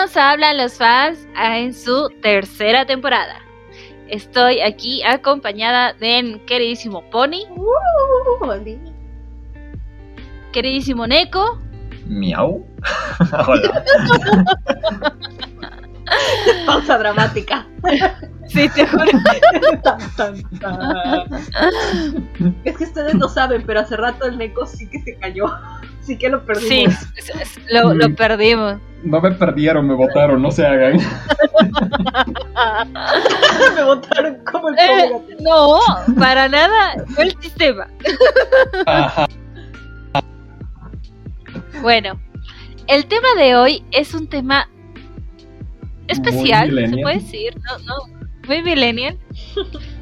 A Hablan los Fans en su tercera temporada. Estoy aquí acompañada de queridísimo Pony, queridísimo Neko, Miau. Hola. Pausa dramática. Sí, te juro. Tan, tan, tan. Es que ustedes no saben, pero hace rato el Neko sí que se cayó. Sí que lo perdimos. Sí, es- es- lo, lo perdimos. No me perdieron, me votaron, no se hagan. Me botaron como el Eh, no, para nada fue el sistema. Ajá. Bueno, el tema de hoy es un tema especial, se puede decir, no, no, muy millennial.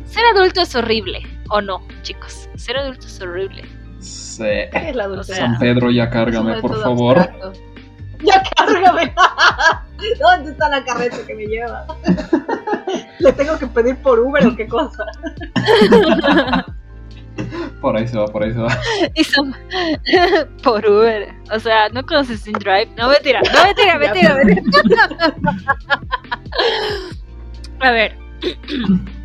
Ser adulto es horrible, ¿o no, chicos? Ser adulto es horrible. Sí. ¿Qué es la sea, San Pedro, ya cárgame, por favor. abstracto. Ya cárgame. ¿Dónde está la carreta que me lleva? ¿Le tengo que pedir por Uber o qué cosa? Por ahí se va, por ahí se va. Y son por Uber. O sea, ¿no conoces InDrive? No, mentira, no, mentira, mentira, mentira. A ver.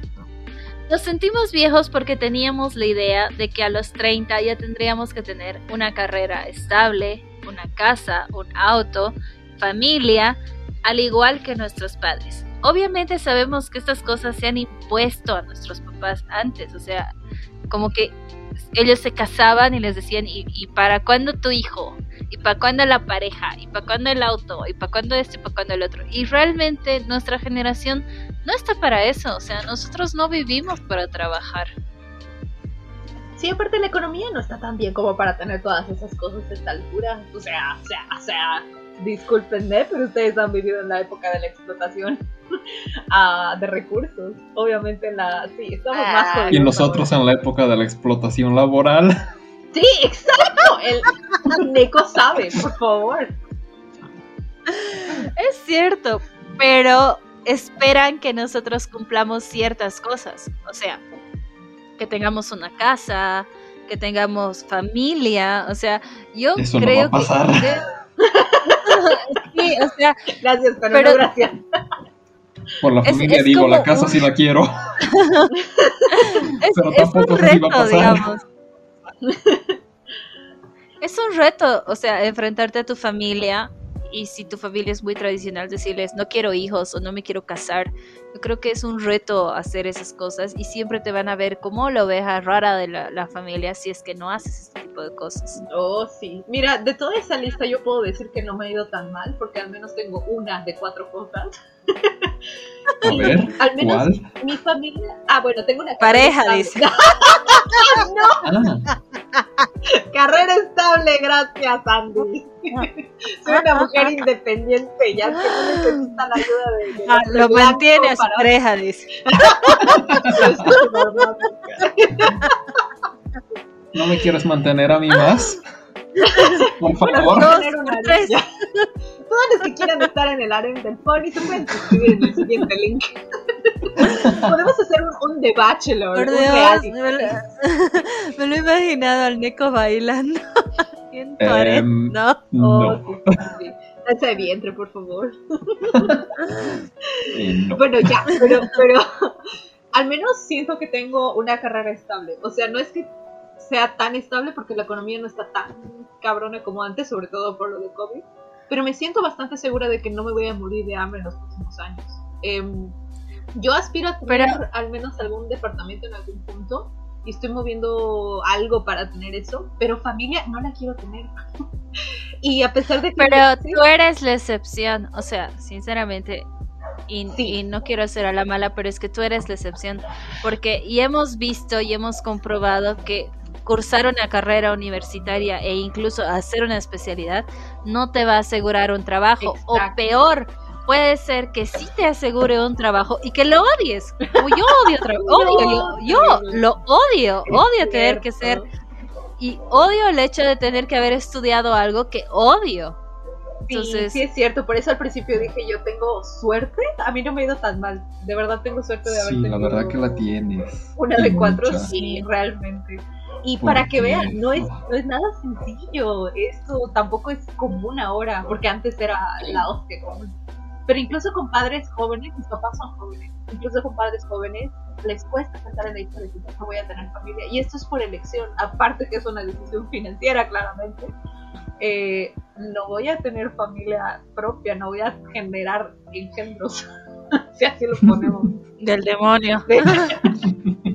Nos sentimos viejos porque teníamos la idea de que a los 30 ya tendríamos que tener una carrera estable, una casa, un auto, familia, al igual que nuestros padres. Obviamente sabemos que estas cosas se han impuesto a nuestros papás antes, o sea, como que ellos se casaban y les decían, ¿y, y para cuándo tu hijo? ¿Y para cuándo la pareja? ¿Y para cuándo el auto? ¿Y para cuándo esto? ¿Y para cuándo el otro? Y realmente nuestra generación no está para eso, o sea, nosotros no vivimos para trabajar. Sí, aparte la economía no está tan bien como para tener todas esas cosas a esta altura. O sea, o sea, o sea, discúlpenme, pero ustedes han vivido en la época de la explotación ah, de recursos. Obviamente en la... Sí, estamos Ah. más jodidos Y nosotros en la época de la explotación laboral. Sí, exacto. El Neko sabe, por favor. Es cierto, pero esperan que nosotros cumplamos ciertas cosas, o sea, que tengamos una casa, que tengamos familia, o sea, yo Eso no creo va a pasar. que... sí, o sea, Gracias, pero, Pero- no gracias. Por la Es- familia es digo, como la casa un- sí la quiero. es, Pero es un tampoco va a reto, pasar. digamos. Es un reto, o sea, enfrentarte a tu familia y si tu familia es muy tradicional, decirles no quiero hijos o no me quiero casar. Yo creo que es un reto hacer esas cosas y siempre te van a ver como la oveja rara de la, la familia si es que no haces este tipo de cosas. Oh, sí. Mira, de toda esa lista yo puedo decir que no me ha ido tan mal porque al menos tengo una de cuatro cosas. A ver, Al menos ¿cuál? mi familia... Ah, bueno, tengo una Pareja, dice. Ah, Gracias, Andy. Soy una mujer independiente, ya que no necesita la ayuda de... de Ah, lo mantiene a su para- pareja, dice. ¿no me quieres mantener a mí más? Por favor. Dos, tres. Todos los que quieran estar en el área del pony se pueden suscribir en el siguiente link. Podemos hacer un, un The Bachelor, Por un Dios, me lo, me lo he imaginado al Neko bailando. en Em, ¿no? Oh, No. sí, sí, sí. Danza de vientre, por favor. Eh, no. Bueno, ya, pero, pero al menos siento que tengo una carrera estable. O sea, no es que sea tan estable porque la economía no está tan cabrona como antes, sobre todo por lo de COVID. Pero me siento bastante segura de que no me voy a morir de hambre en los próximos años. Em, yo aspiro a tener Pero- al menos algún departamento en algún punto y estoy moviendo algo para tener eso, pero familia no la quiero tener. y a pesar de que... Pero tú eres la excepción, o sea, sinceramente, y, Sí. y no quiero ser a la mala, pero es que tú eres la excepción, porque y hemos visto y hemos comprobado que cursar una carrera universitaria e incluso hacer una especialidad no te va a asegurar un trabajo, o peor, puede ser que sí te asegure un trabajo y que lo odies, como yo odio trabajo, odio, yo, yo lo odio, odio tener que ser y odio el hecho de tener que haber estudiado algo que odio. Sí, Entonces- sí es cierto, por eso al principio dije yo tengo suerte, a mí no me ha ido tan mal, de verdad tengo suerte de haber Sí, la tenido verdad que la tienes. una de cuatro, sí, realmente. Y para que vean, no es, no es nada sencillo. Esto tampoco es común ahora, porque antes era la hostia común. Pero incluso con padres jóvenes, mis papás son jóvenes, incluso con padres jóvenes, les cuesta pensar en la historia de que no voy a tener familia. Y esto es por elección, aparte que es una decisión financiera, claramente. Eh, no voy a tener familia propia, no voy a generar engendros, si así lo ponemos. Del demonio.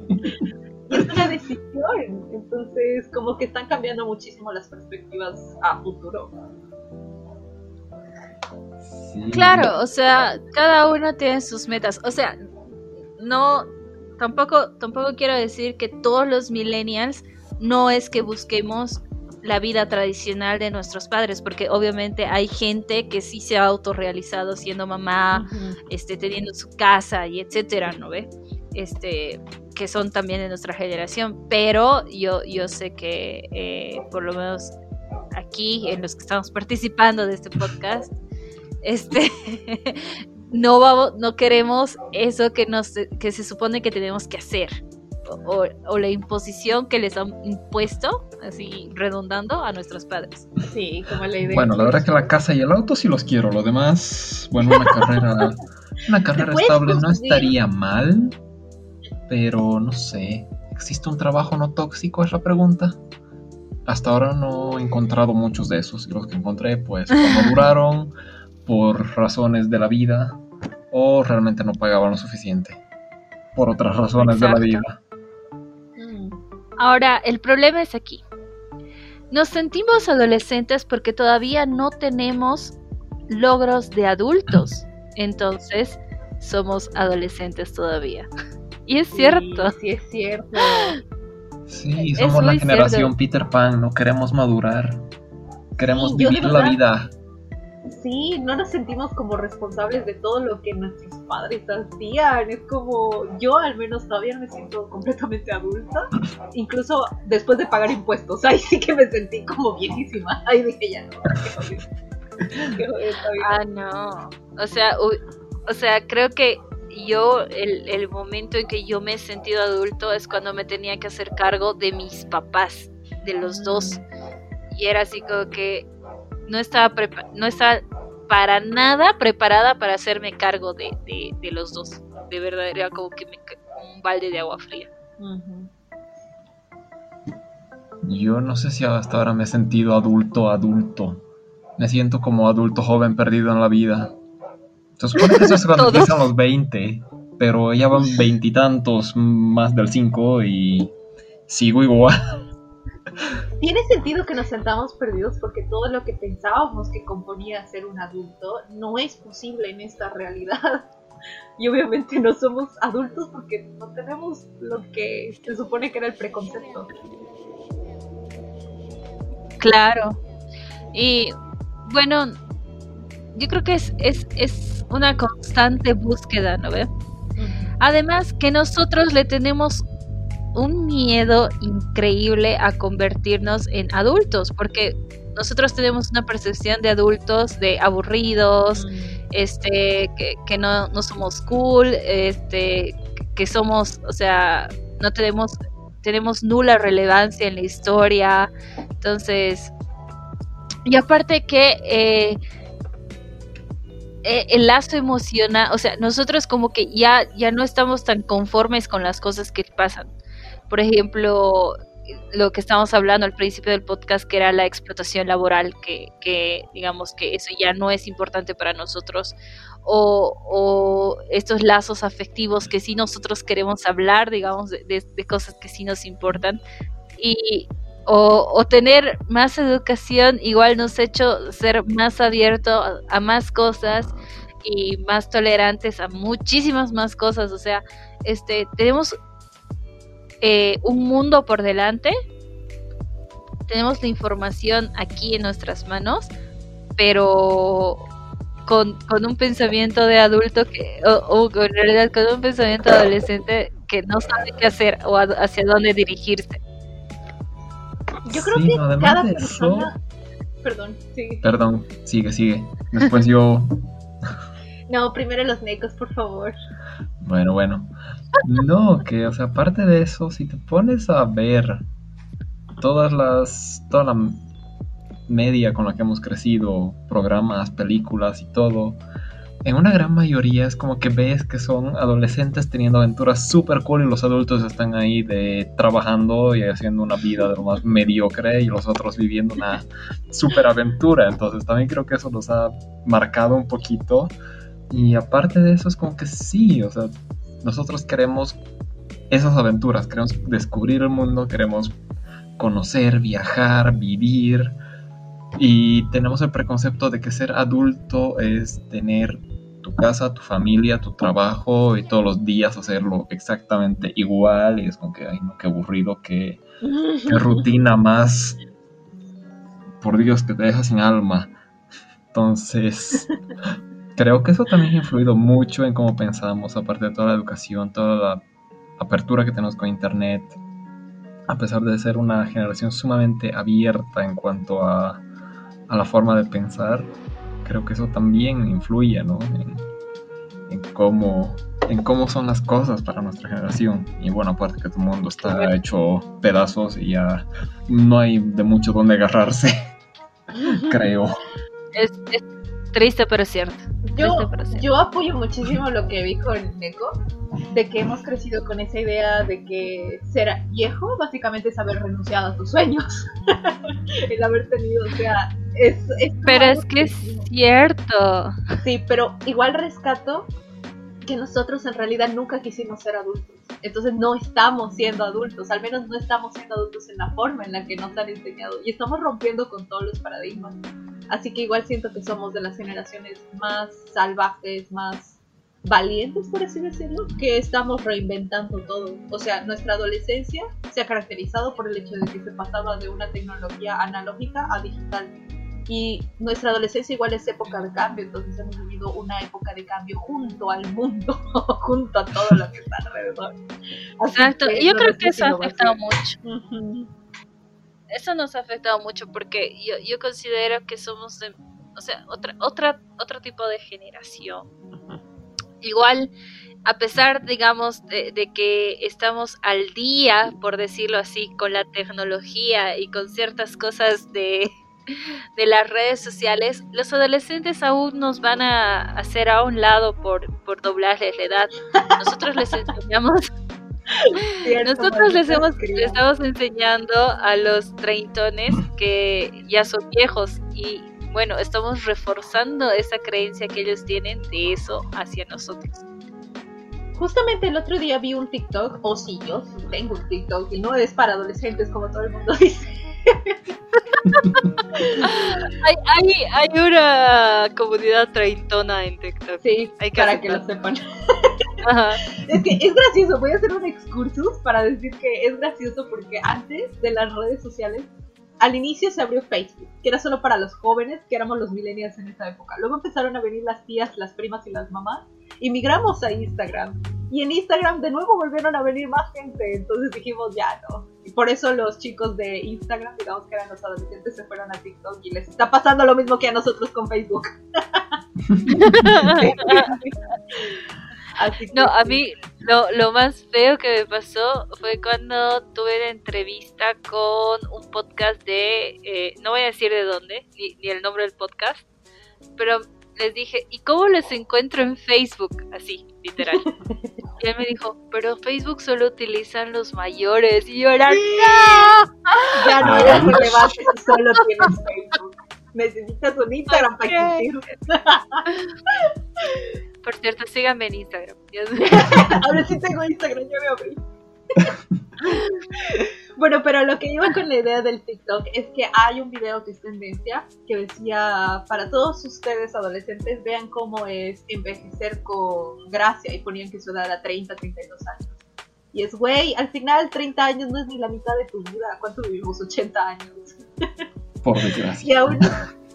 entonces como que están cambiando muchísimo las perspectivas a futuro. Claro, o sea, cada uno tiene sus metas. O sea, no, tampoco, tampoco quiero decir que todos los millennials no es que busquemos la vida tradicional de nuestros padres, porque obviamente hay gente que sí se ha autorrealizado siendo mamá, este, teniendo su casa y etcétera, ¿no ve? Este, que son también de nuestra generación, pero yo, yo sé que eh, por lo menos aquí, en los que estamos participando de este podcast, este, no, vamos, no queremos eso que, nos, que se supone que tenemos que hacer. O, la imposición que les han impuesto, así redundando, a nuestros padres. Sí, como la idea. Bueno, la verdad que la casa y el auto sí los quiero. Lo demás, bueno, una carrera, una carrera estable no estaría mal, pero no sé. ¿Existe un trabajo no tóxico? Es la pregunta. Hasta ahora no he encontrado muchos de esos y los que encontré, pues, como duraron por razones de la vida o realmente no pagaban lo suficiente por otras razones de la vida. Mm. Ahora, el problema es aquí. Nos sentimos adolescentes porque todavía no tenemos logros de adultos. Entonces, somos adolescentes todavía. Y es cierto. Sí, es cierto. Sí, somos la generación Peter Pan, no queremos madurar. Queremos vivir la vida sí, no nos sentimos como responsables de todo lo que nuestros padres hacían. Es como, yo al menos todavía me siento completamente adulta, incluso después de pagar impuestos. Ahí sí que me sentí como viejísima. Ahí dije ya no. ah, no. O sea, o sea, creo que yo, el, el momento en que yo me he sentido adulto es cuando me tenía que hacer cargo de mis papás, de los dos. Y era así como que no estaba, no estaba para nada preparada para hacerme cargo de, los dos. De verdad, era como que me, un balde de agua fría. Yo no sé si hasta ahora me he sentido adulto, adulto. Me siento como adulto joven perdido en la vida. Se supone que eso es cuando empiezan los 20, pero ya van veintitantos más del 5 y sigo igual. Tiene sentido que nos sentamos perdidos porque todo lo que pensábamos que componía ser un adulto no es posible en esta realidad. Y obviamente no somos adultos porque no tenemos lo que se supone que era el preconcepto. Claro. Y bueno, yo creo que es, es, es una constante búsqueda, ¿no ve? Además que nosotros le tenemos un miedo increíble a convertirnos en adultos, porque nosotros tenemos una percepción de adultos de aburridos, mm. este, que, no, no, somos cool, este, que somos, o sea, no tenemos, tenemos nula relevancia en la historia. Entonces, y aparte que eh, eh, el lazo emociona, o sea, nosotros como que ya, ya no estamos tan conformes con las cosas que pasan. Por ejemplo, lo que estamos hablando al principio del podcast, que era la explotación laboral, que, digamos que eso ya no es importante para nosotros, o, estos lazos afectivos que sí nosotros queremos hablar, digamos, de, cosas que sí nos importan, y, o, tener más educación igual nos ha hecho ser más abierto a más cosas y más tolerantes a muchísimas más cosas, o sea, este, tenemos eh, un mundo por delante. Tenemos la información aquí en nuestras manos, pero con, un pensamiento de adulto que, o, en realidad con un pensamiento adolescente que no sabe qué hacer o hacia dónde dirigirse. Yo creo que cada persona... Perdón, sigue. Perdón, sigue, sigue. Después yo... no, primero los necos, por favor. Bueno, bueno. No, que, o sea, aparte de eso, si te pones a ver todas las, toda la media con la que hemos crecido, programas, películas y todo, en una gran mayoría es como que ves que son adolescentes teniendo aventuras super cool y los adultos están ahí de trabajando y haciendo una vida de lo más mediocre y los otros viviendo una super aventura. Entonces también creo que eso nos ha marcado un poquito. Y aparte de eso es como que sí, o sea, nosotros queremos esas aventuras, queremos descubrir el mundo, queremos conocer, viajar, vivir. Y tenemos el preconcepto de que ser adulto es tener tu casa, tu familia, tu trabajo y todos los días hacerlo exactamente igual. Y es como que, ay, no, qué aburrido, qué, qué rutina más. Por Dios, que te deja sin alma. Entonces, creo que eso también ha influido mucho en cómo pensamos, aparte de toda la educación, toda la apertura que tenemos con Internet. A pesar de ser una generación sumamente abierta en cuanto a a la forma de pensar, creo que eso también influye, ¿no? En, cómo en cómo son las cosas para nuestra generación. Y bueno, aparte que tu mundo está hecho pedazos y ya no hay de mucho donde agarrarse, creo. Es, triste pero cierto. Yo, yo apoyo muchísimo lo que dijo el Neko, de que hemos crecido con esa idea de que ser viejo básicamente es haber renunciado a tus sueños. el haber tenido, o sea, pero es que es cierto. Sí, pero igual rescato que nosotros en realidad nunca quisimos ser adultos. Entonces no estamos siendo adultos, al menos no estamos siendo adultos en la forma en la que nos han enseñado y estamos rompiendo con todos los paradigmas. Así que igual siento que somos de las generaciones más salvajes, más valientes, por así decirlo, que estamos reinventando todo. O sea, nuestra adolescencia se ha caracterizado por el hecho de que se pasaba de una tecnología analógica a digital y nuestra adolescencia igual es época de cambio, entonces hemos vivido una época de cambio junto al mundo, junto a todo lo que está alrededor. Exacto, y yo creo que eso ha afectado mucho. Eso nos ha afectado mucho porque yo, yo considero que somos, de, o sea, otra, otra, otro tipo de generación. Igual, a pesar, digamos, de, de, que estamos al día, por decirlo así, con la tecnología y con ciertas cosas de, de las redes sociales, los adolescentes aún nos van a hacer a un lado por, por doblarles la edad. Nosotros les enseñamos... Nosotros les, hemos, estamos enseñando a los treintones que ya son viejos y bueno, estamos reforzando esa creencia que ellos tienen de eso hacia nosotros. Justamente el otro día vi un TikTok, o si yo tengo un TikTok y no es para adolescentes como todo el mundo dice hay, hay, hay, una comunidad treintona en TikTok. Sí, hay que para que lo sepan. Es que es gracioso, voy a hacer un excursus para decir que es gracioso porque antes de las redes sociales, al inicio se abrió Facebook, que era solo para los jóvenes, que éramos los millennials en esa época. Luego empezaron a venir las tías, las primas y las mamás, y migramos a Instagram. Y en Instagram de nuevo volvieron a venir más gente, entonces dijimos ya no. Y por eso los chicos de Instagram, digamos que eran los adolescentes, se fueron a TikTok y les está pasando lo mismo que a nosotros con Facebook. no, a mí lo, lo, más feo que me pasó fue cuando tuve la entrevista con un podcast de, eh, no voy a decir de dónde, ni, ni el nombre del podcast, pero les dije, ¿y cómo les encuentro en Facebook? Así, literal. Y él me dijo, pero Facebook solo utilizan los mayores. Y yo era, ¡No! Ya no eres relevante si solo tienes Facebook. Necesitas un Instagram para existir. Por cierto, síganme en Instagram. Ahora sí tengo Instagram, ya me abrí. Bueno, pero lo que iba con la idea del TikTok es que hay un video que es tendencia que decía, para todos ustedes adolescentes, vean cómo es envejecer con gracia y ponían que su edad era 30, 32 años. Y es, güey, al final 30 años no es ni la mitad de tu vida. ¿Cuánto vivimos? 80 años. Por desgracia. Y aún,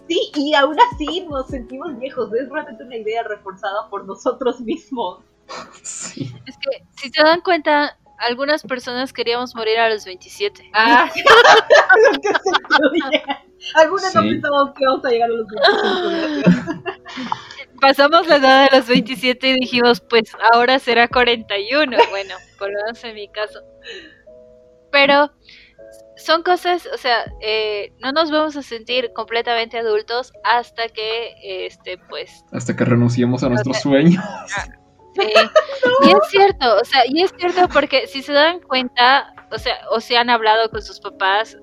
sí, y aún así nos sentimos viejos. Es realmente una idea reforzada por nosotros mismos. Sí. Es que, si se dan cuenta, algunas personas queríamos morir a los 27. Ah, Algunas no pensábamos que íbamos a llegar a los 25. Pasamos la edad de los 27 y dijimos, pues ahora será 41. Bueno, por lo menos en mi caso. Pero son cosas, o sea, eh, no nos vamos a sentir completamente adultos hasta que, este, pues... Hasta que renunciemos a nuestros sueños. Sí. Y es cierto, o sea, y es cierto porque si se dan cuenta, o sea, o se han hablado con sus papás,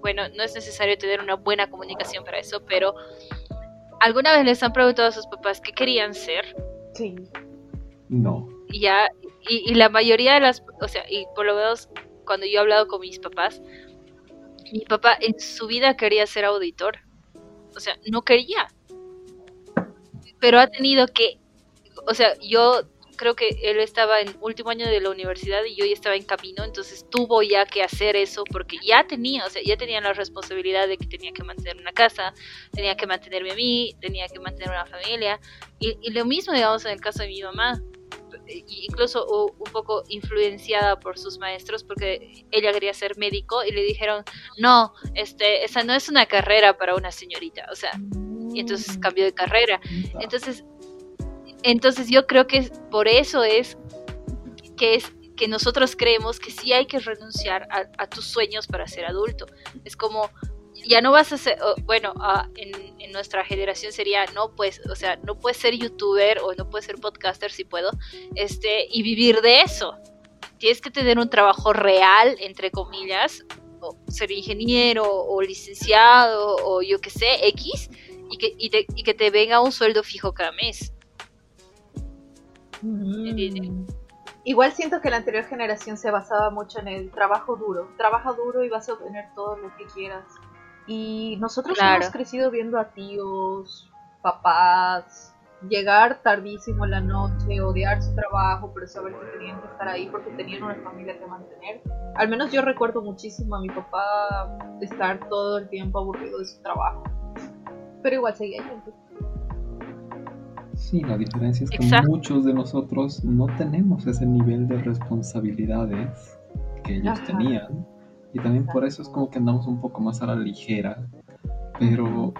bueno, no es necesario tener una buena comunicación para eso, pero ¿alguna vez les han preguntado a sus papás qué querían ser? Sí. No. Y ya, y, y la mayoría de las, o sea, y por lo menos cuando yo he hablado con mis papás, mi papá en su vida quería ser auditor. O sea, no quería. Pero ha tenido que, o sea, yo creo que él estaba en último año de la universidad y yo ya estaba en camino, entonces tuvo ya que hacer eso porque ya tenía, o sea, ya tenía la responsabilidad de que tenía que mantener una casa, tenía que mantenerme a mí, tenía que mantener una familia y, y lo mismo, digamos, en el caso de mi mamá, incluso un poco influenciada por sus maestros porque ella quería ser médico y le dijeron no este esa no es una carrera para una señorita o sea y entonces cambió de carrera. Entonces entonces yo creo que por eso es que es que nosotros creemos que sí hay que renunciar a, tus sueños para ser adulto es como ya no vas a ser, bueno, uh, en, nuestra generación sería, no, pues, o sea, no puedes ser youtuber o no puedes ser podcaster si puedo, este, y vivir de eso. Tienes que tener un trabajo real, entre comillas, o ser ingeniero o licenciado o yo que sé, X, y que, y que te venga un sueldo fijo cada mes. Mm. Igual siento que la anterior generación se basaba mucho en el trabajo duro. Trabaja duro y vas a obtener todo lo que quieras. Y nosotros hemos crecido viendo a tíos, papás, llegar tardísimo en la noche, odiar su trabajo, pero saber que tenían que estar ahí porque tenían una familia que mantener. Al menos yo recuerdo muchísimo a mi papá estar todo el tiempo aburrido de su trabajo. Pero igual seguía yendo. Sí, la diferencia es que muchos de nosotros no tenemos ese nivel de responsabilidades que ellos tenían y también por eso es como que andamos un poco más a la ligera. Pero,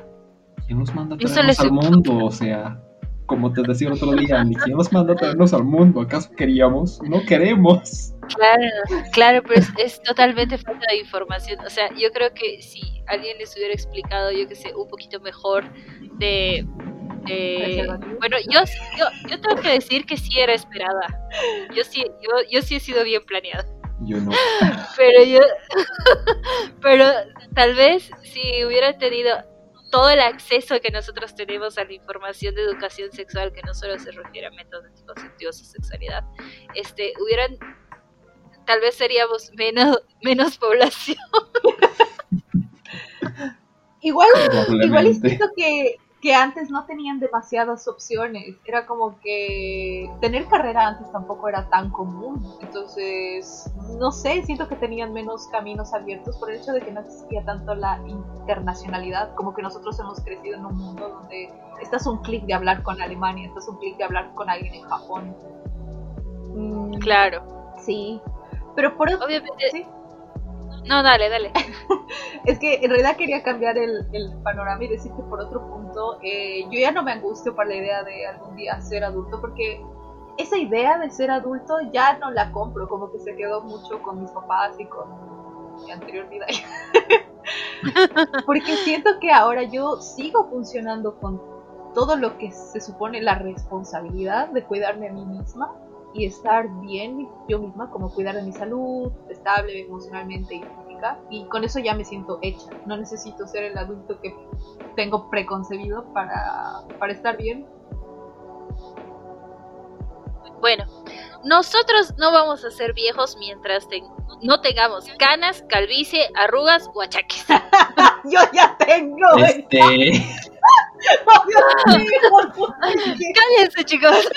¿quién nos manda a traernos al mundo? O sea, como te decía el otro día, ni quién nos manda a traernos al mundo. ¿Acaso queríamos? No queremos. Claro, claro, pero es, totalmente falta de información. O sea, yo creo que si alguien les hubiera explicado, yo que sé, un poquito mejor de bueno, yo, yo, yo, tengo que decir que sí era esperada. Yo sí, yo, yo sí he sido bien planeada. Yo no. Pero yo, pero tal vez si hubiera tenido todo el acceso que nosotros tenemos a la información de educación sexual, que no solo se refiere a métodos anticonceptivos o sexualidad, este, hubieran, tal vez seríamos menos, menos población. igual, igual siento que que antes no tenían demasiadas opciones. Era como que tener carrera antes tampoco era tan común. Entonces, no sé, siento que tenían menos caminos abiertos por el hecho de que no existía tanto la internacionalidad. Como que nosotros hemos crecido en un mundo donde estás un clic de hablar con Alemania, estás un clic de hablar con alguien en Japón. Mm, claro. Sí. Pero por Obviamente. ¿sí? No, dale, dale. es que en realidad quería cambiar el, panorama y decir que por otro punto, eh, yo ya no me angustio por la idea de algún día ser adulto, porque esa idea de ser adulto ya no la compro, como que se quedó mucho con mis papás y con mi anterior vida. porque siento que ahora yo sigo funcionando con todo lo que se supone la responsabilidad de cuidarme a mí misma y estar bien yo misma, como cuidar de mi salud, estable emocionalmente y física. Y con eso ya me siento hecha. No necesito ser el adulto que tengo preconcebido para, para estar bien. Bueno, nosotros no vamos a ser viejos mientras no tengamos canas, calvicie, arrugas o achaques. Yo ya tengo. Este... Cállense, chicos.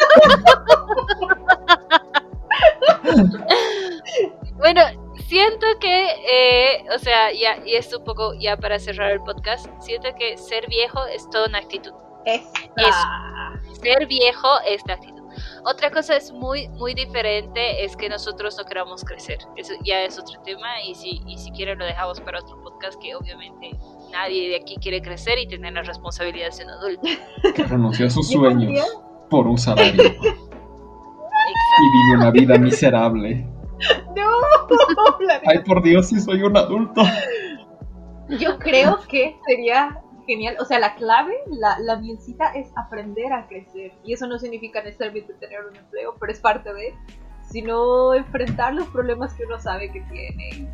O sea, ya, y esto un poco ya para cerrar el podcast, siento que ser viejo es toda una actitud. Eso. Ser viejo es la actitud. Otra cosa es muy, muy diferente, es que nosotros no queramos crecer. Eso ya es otro tema y si, y si quieren lo dejamos para otro podcast que obviamente nadie de aquí quiere crecer y tener la responsabilidad de ser adulto. Que renunció a sus sueños por un salario. Y vive una vida miserable. No, Ay, por Dios, si soy un adulto. Yo creo que sería genial. O sea, la clave, la, la mielcita es aprender a crecer. Y eso no significa necesariamente tener un empleo, pero es parte de. Sino enfrentar los problemas que uno sabe que tiene.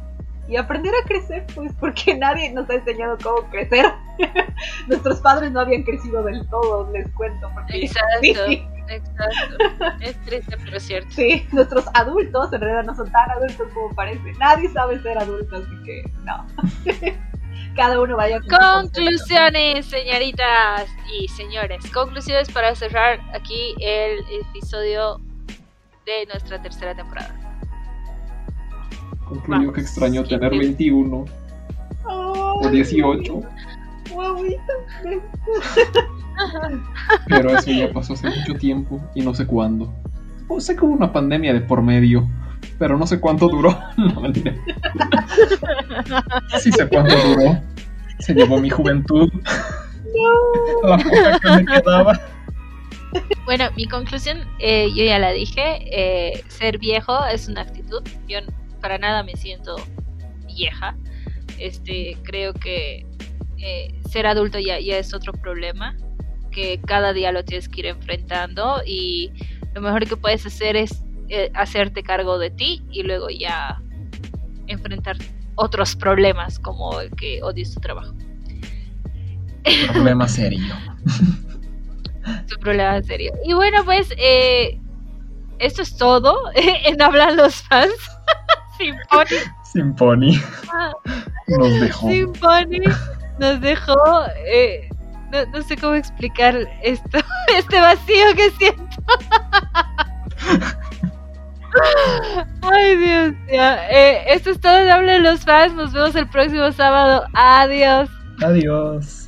Y aprender a crecer, pues, porque nadie nos ha enseñado cómo crecer. Nuestros padres no habían crecido del todo, les cuento. Porque, Exacto. Exacto. Es triste, pero es cierto. Sí, nuestros adultos en realidad no son tan adultos como parece. Nadie sabe ser adulto, así que no. Cada uno vaya con Conclusiones, señoritas y señores. Conclusiones para cerrar aquí el episodio de nuestra tercera temporada. Concluyo que extraño tener 21 o 18. Pero eso ya pasó hace mucho tiempo y no sé cuándo. O sé que hubo una pandemia de por medio, pero no sé cuánto duró. No, mentira. Sí sé cuánto duró. Se llevó mi juventud. No. La poca que me quedaba. Bueno, mi conclusión, eh, yo ya la dije, eh, ser viejo es una actitud. Yo para nada me siento vieja. Este, creo que eh, ser adulto ya, ya es otro problema que cada día lo tienes que ir enfrentando y lo mejor que puedes hacer es eh, hacerte cargo de ti y luego ya enfrentar otros problemas como el que odies tu trabajo. Problema serio. tu problema serio. Y bueno, pues eh, esto es todo en Hablan los fans. Simponi. Simponi. Nos dejó. Simponi nos dejó. Eh, no, no, sé cómo explicar esto, este vacío que siento. Ay, Dios. Ya. Eh, esto es todo en Hable los Fans. Nos vemos el próximo sábado. Adiós. Adiós.